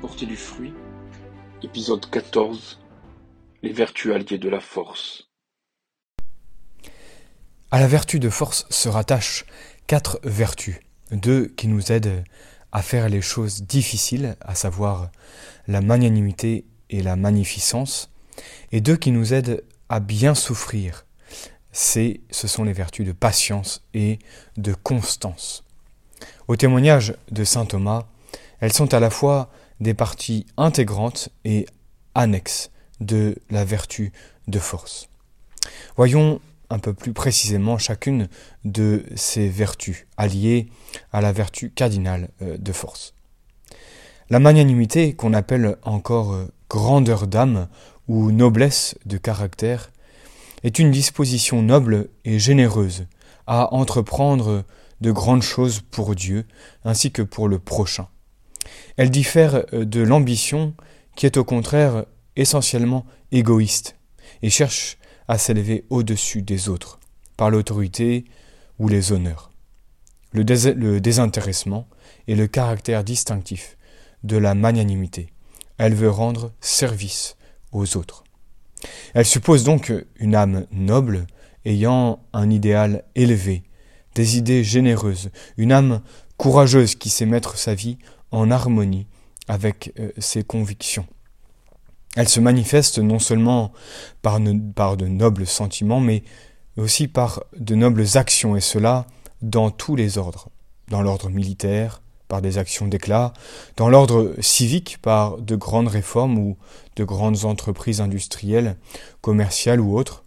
Porter du fruit Épisode 14 Les vertus alliées de la force. À la vertu de force se rattachent quatre vertus. Deux qui nous aident à faire les choses difficiles, à savoir la magnanimité et la magnificence, et deux qui nous aident à bien souffrir. C'est, ce sont les vertus de patience et de constance. Au témoignage de saint Thomas, elles sont à la fois des parties intégrantes et annexes de la vertu de force. Voyons un peu plus précisément chacune de ces vertus alliées à la vertu cardinale euh, de force. La magnanimité, qu'on appelle encore euh, grandeur d'âme ou noblesse de caractère, est une disposition noble et généreuse à entreprendre de grandes choses pour Dieu ainsi que pour le prochain. Elle diffère euh, de l'ambition qui est au contraire essentiellement égoïste et cherche à s'élever au-dessus des autres par l'autorité ou les honneurs. Le, le, désintéressement est le caractère distinctif de la magnanimité. Elle veut rendre service aux autres. Elle suppose donc une âme noble ayant un idéal élevé, des idées généreuses, une âme courageuse qui sait mettre sa vie en harmonie avec euh, ses convictions. Elle se manifeste non seulement par, de nobles sentiments, mais aussi par de nobles actions, et cela dans tous les ordres. Dans l'ordre militaire, par des actions d'éclat, dans l'ordre civique, par de grandes réformes ou de grandes entreprises industrielles, commerciales ou autres.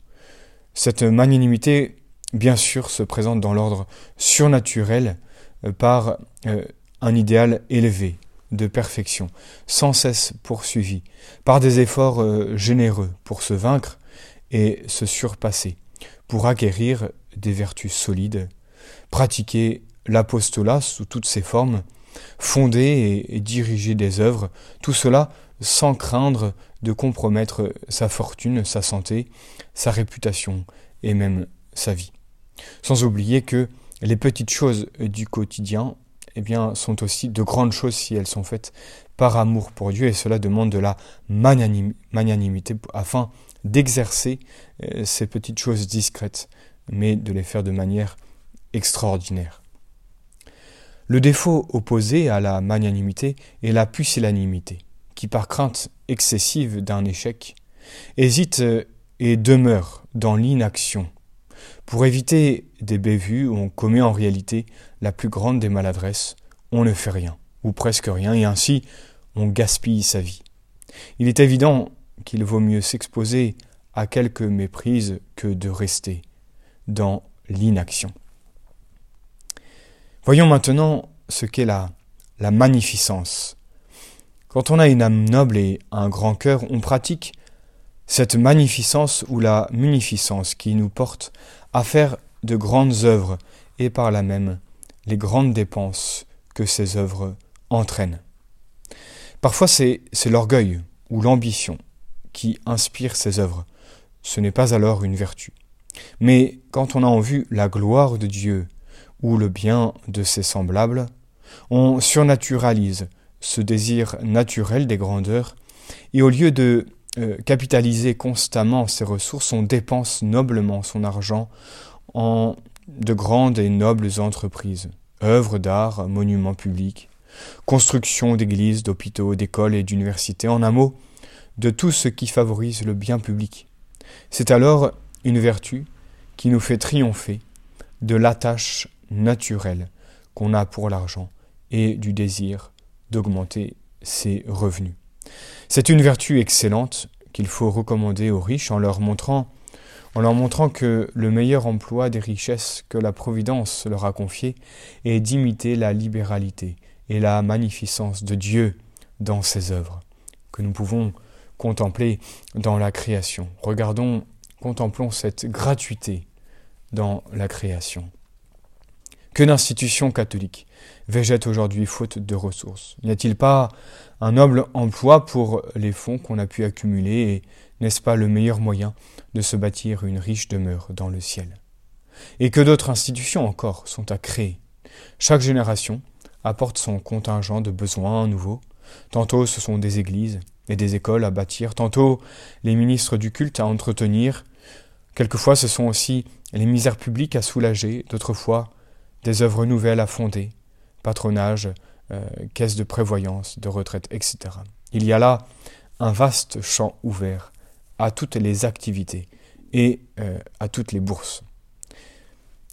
Cette magnanimité, bien sûr, se présente dans l'ordre surnaturel euh, par euh, un idéal élevé de perfection, sans cesse poursuivi, par des efforts euh, généreux pour se vaincre et se surpasser, pour acquérir des vertus solides, pratiquer l'apostolat sous toutes ses formes, fonder et, diriger des œuvres, tout cela sans craindre de compromettre sa fortune, sa santé, sa réputation et même sa vie. Sans oublier que les petites choses du quotidien eh bien, sont aussi de grandes choses si elles sont faites par amour pour Dieu, et cela demande de la magnanimité afin d'exercer euh, ces petites choses discrètes, mais de les faire de manière extraordinaire. Le défaut opposé à la magnanimité est la pusillanimité, qui par crainte excessive d'un échec, hésite euh, et demeure dans l'inaction pour éviter des bévues on commet en réalité la plus grande des maladresses, on ne fait rien, ou presque rien, et ainsi on gaspille sa vie. Il est évident qu'il vaut mieux s'exposer à quelques méprises que de rester dans l'inaction. Voyons maintenant ce qu'est la, la magnificence. Quand on a une âme noble et un grand cœur, on pratique cette magnificence ou la munificence qui nous porte à faire de grandes œuvres et par là même les grandes dépenses que ces œuvres entraînent. Parfois c'est l'orgueil ou l'ambition qui inspire ces œuvres. Ce n'est pas alors une vertu. Mais quand on a en vue la gloire de Dieu ou le bien de ses semblables, on surnaturalise ce désir naturel des grandeurs, et au lieu de euh, capitaliser constamment ses ressources, on dépense noblement son argent en de grandes et nobles entreprises, œuvres d'art, monuments publics, construction d'églises, d'hôpitaux, d'écoles et d'universités, en un mot, de tout ce qui favorise le bien public. C'est alors une vertu qui nous fait triompher de l'attache naturelle qu'on a pour l'argent et du désir d'augmenter ses revenus. C'est une vertu excellente qu'il faut recommander aux riches en leur montrant que le meilleur emploi des richesses que la Providence leur a confiées est d'imiter la libéralité et la magnificence de Dieu dans ses œuvres, que nous pouvons contempler dans la création. Regardons, contemplons cette gratuité dans la création. Que l'institution catholique végète aujourd'hui faute de ressources. N'y a-t-il pas un noble emploi pour les fonds qu'on a pu accumuler et n'est-ce pas le meilleur moyen de se bâtir une riche demeure dans le ciel? Et que d'autres institutions encore sont à créer? Chaque génération apporte son contingent de besoins nouveaux, Tantôt ce sont des églises et des écoles à bâtir, tantôt les ministres du culte à entretenir, quelquefois ce sont aussi les misères publiques à soulager, d'autres fois des œuvres nouvelles à fonder, patronage, euh, caisse de prévoyance, de retraite, etc. Il y a là un vaste champ ouvert à toutes les activités et euh, à toutes les bourses.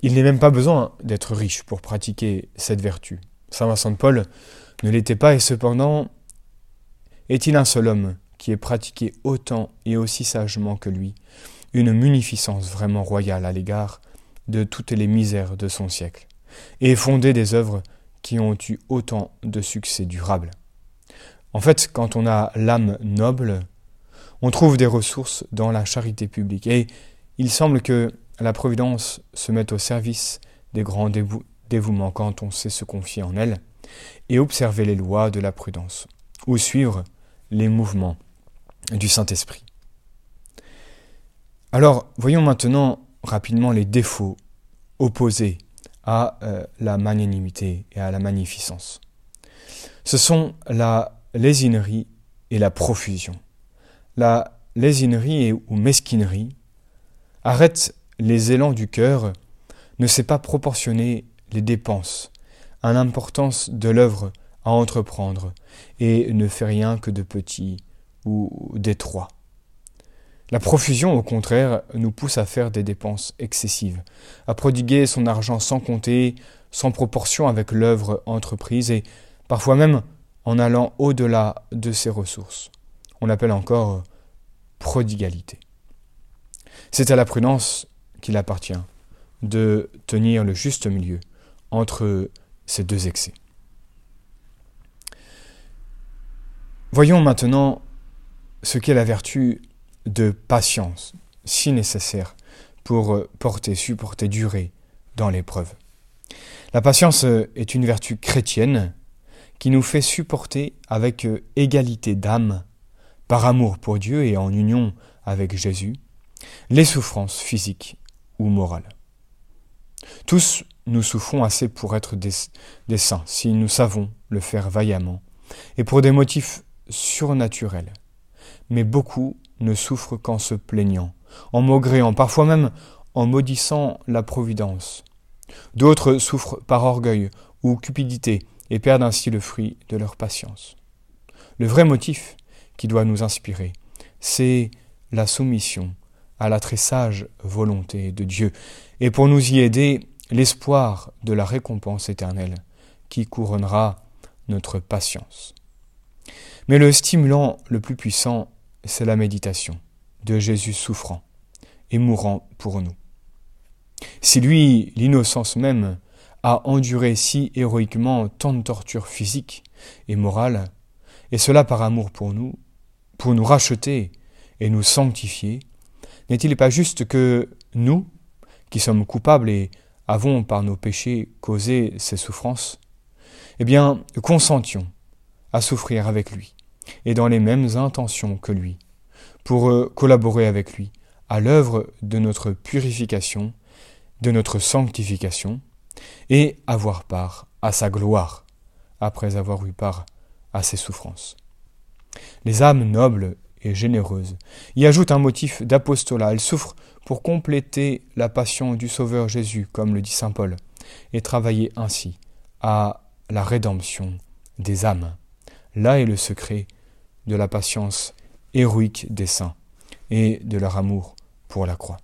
Il n'est même pas besoin d'être riche pour pratiquer cette vertu. Saint Vincent de Paul ne l'était pas et cependant est-il un seul homme qui ait pratiqué autant et aussi sagement que lui une munificence vraiment royale à l'égard de toutes les misères de son siècle, et fondé des œuvres qui ont eu autant de succès durables. En fait, quand on a l'âme noble, on trouve des ressources dans la charité publique, et il semble que la Providence se mette au service des grands dévouements quand on sait se confier en elle, et observer les lois de la prudence, ou suivre les mouvements du Saint-Esprit. Alors, voyons maintenant rapidement les défauts opposés à euh, la magnanimité et à la magnificence. Ce sont la lésinerie et la profusion. La lésinerie ou mesquinerie arrête les élans du cœur, ne sait pas proportionner les dépenses à l'importance de l'œuvre à entreprendre et ne fait rien que de petit ou d'étroit. La profusion, au contraire, nous pousse à faire des dépenses excessives, à prodiguer son argent sans compter, sans proportion avec l'œuvre entreprise et parfois même en allant au-delà de ses ressources. On l'appelle encore prodigalité. C'est à la prudence qu'il appartient de tenir le juste milieu entre ces deux excès. Voyons maintenant ce qu'est la vertu de patience, si nécessaire pour porter, supporter, durer dans l'épreuve. La patience est une vertu chrétienne qui nous fait supporter avec égalité d'âme, par amour pour Dieu et en union avec Jésus, les souffrances physiques ou morales. Tous nous souffrons assez pour être des, des saints, si nous savons le faire vaillamment, et pour des motifs surnaturels. Mais beaucoup ne souffrent qu'en se plaignant, en maugréant, parfois même en maudissant la Providence. D'autres souffrent par orgueil ou cupidité et perdent ainsi le fruit de leur patience. Le vrai motif qui doit nous inspirer, c'est la soumission à la très sage volonté de Dieu, et pour nous y aider, l'espoir de la récompense éternelle qui couronnera notre patience. Mais le stimulant le plus puissant, c'est la méditation de Jésus souffrant et mourant pour nous. Si lui, l'innocence même, a enduré si héroïquement tant de tortures physiques et morales, et cela par amour pour nous, pour nous racheter et nous sanctifier, n'est-il pas juste que nous, qui sommes coupables et avons par nos péchés causé ces souffrances, eh bien, consentions à souffrir avec lui, et dans les mêmes intentions que lui, pour euh, collaborer avec lui à l'œuvre de notre purification, de notre sanctification, et avoir part à sa gloire, après avoir eu part à ses souffrances. Les âmes nobles et généreuses y ajoutent un motif d'apostolat. Elles souffrent pour compléter la passion du Sauveur Jésus, comme le dit Saint Paul, et travailler ainsi à la rédemption des âmes. Là est le secret de la patience héroïque des saints et de leur amour pour la croix.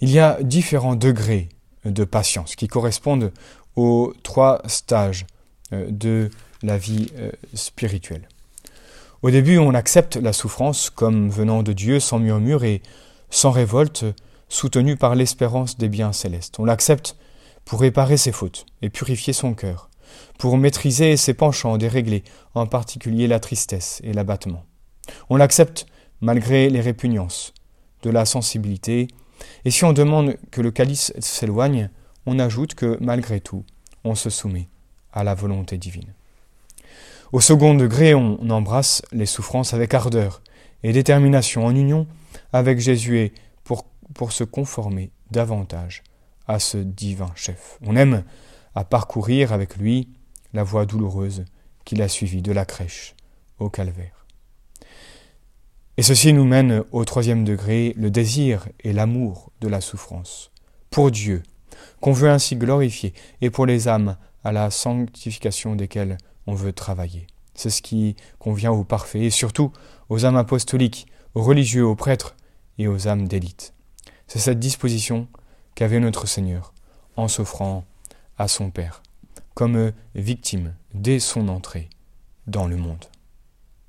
Il y a différents degrés de patience qui correspondent aux trois stages euh, de la vie euh, spirituelle. Au début, on accepte la souffrance comme venant de Dieu sans murmure et sans révolte, soutenu par l'espérance des biens célestes. On l'accepte pour réparer ses fautes et purifier son cœur, pour maîtriser ses penchants déréglés, en particulier la tristesse et l'abattement. On l'accepte malgré les répugnances, de la sensibilité, et si on demande que le calice s'éloigne, on ajoute que malgré tout, on se soumet à la volonté divine. Au second degré, on embrasse les souffrances avec ardeur et détermination en union avec Jésus pour, pour se conformer davantage à ce divin chef. On aime à parcourir avec lui la voie douloureuse qu'il a suivi de la crèche au calvaire. Et ceci nous mène au troisième degré, le désir et l'amour de la souffrance. Pour Dieu, qu'on veut ainsi glorifier, et pour les âmes à la sanctification desquelles on veut travailler. C'est ce qui convient aux parfaits, et surtout aux âmes apostoliques, aux religieux, aux prêtres et aux âmes d'élite. C'est cette disposition qu'avait notre Seigneur en s'offrant à son Père, comme victime dès son entrée dans le monde.